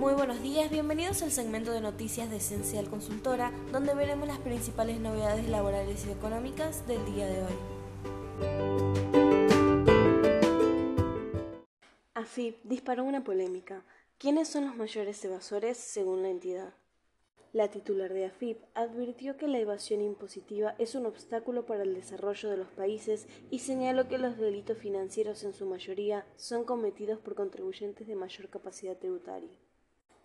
Muy buenos días, bienvenidos al segmento de noticias de Esencial Consultora, donde veremos las principales novedades laborales y económicas del día de hoy. AFIP disparó una polémica. ¿Quiénes son los mayores evasores según la entidad? La titular de AFIP advirtió que la evasión impositiva es un obstáculo para el desarrollo de los países y señaló que los delitos financieros en su mayoría son cometidos por contribuyentes de mayor capacidad tributaria.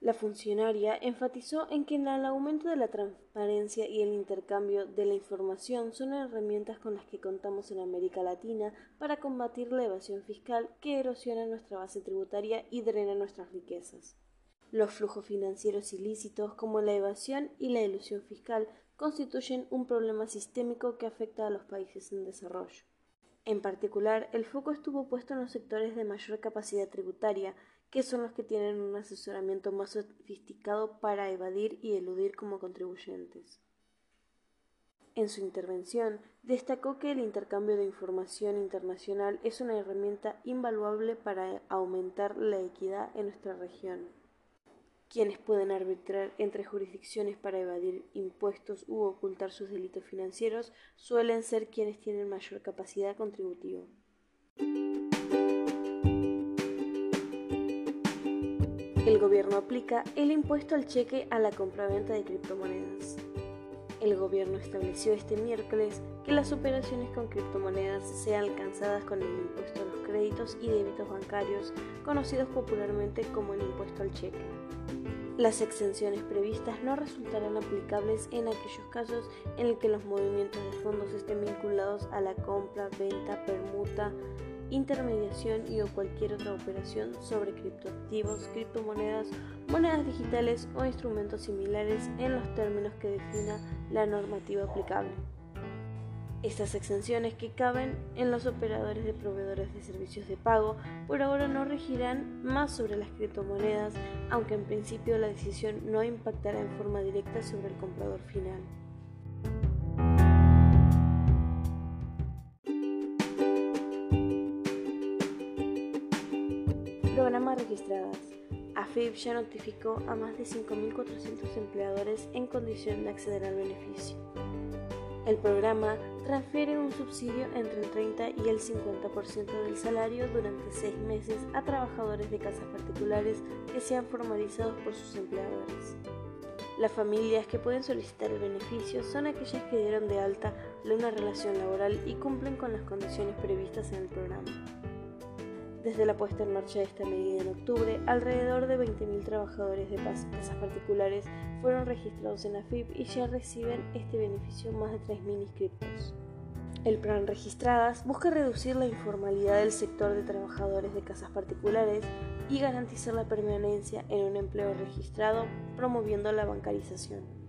La funcionaria enfatizó en que el aumento de la transparencia y el intercambio de la información son herramientas con las que contamos en América Latina para combatir la evasión fiscal que erosiona nuestra base tributaria y drena nuestras riquezas. Los flujos financieros ilícitos, como la evasión y la ilusión fiscal, constituyen un problema sistémico que afecta a los países en desarrollo. En particular, el foco estuvo puesto en los sectores de mayor capacidad tributaria, que son los que tienen un asesoramiento más sofisticado para evadir y eludir como contribuyentes. En su intervención, destacó que el intercambio de información internacional es una herramienta invaluable para aumentar la equidad en nuestra región. Quienes pueden arbitrar entre jurisdicciones para evadir impuestos u ocultar sus delitos financieros suelen ser quienes tienen mayor capacidad contributiva. El gobierno aplica el impuesto al cheque a la compraventa de criptomonedas. El gobierno estableció este miércoles que las operaciones con criptomonedas sean alcanzadas con el impuesto a los créditos y débitos bancarios, conocidos popularmente como el impuesto al cheque. Las exenciones previstas no resultarán aplicables en aquellos casos en los que los movimientos de fondos estén vinculados a la compra, venta, permuta, intermediación y o cualquier otra operación sobre criptoactivos, criptomonedas, monedas digitales o instrumentos similares en los términos que defina la normativa aplicable. Estas exenciones que caben en los operadores de proveedores de servicios de pago por ahora no regirán más sobre las criptomonedas, aunque en principio la decisión no impactará en forma directa sobre el comprador final. Programa registradas. AFIP ya notificó a más de 5.400 empleadores en condición de acceder al beneficio. El programa transfiere un subsidio entre el 30 y el 50% del salario durante seis meses a trabajadores de casas particulares que sean formalizados por sus empleadores. Las familias que pueden solicitar el beneficio son aquellas que dieron de alta una relación laboral y cumplen con las condiciones previstas en el programa. Desde la puesta en marcha de esta medida en octubre, alrededor de 20.000 trabajadores de casas particulares fueron registrados en AFIP y ya reciben este beneficio más de 3.000 inscriptos. El plan Registradas busca reducir la informalidad del sector de trabajadores de casas particulares y garantizar la permanencia en un empleo registrado, promoviendo la bancarización.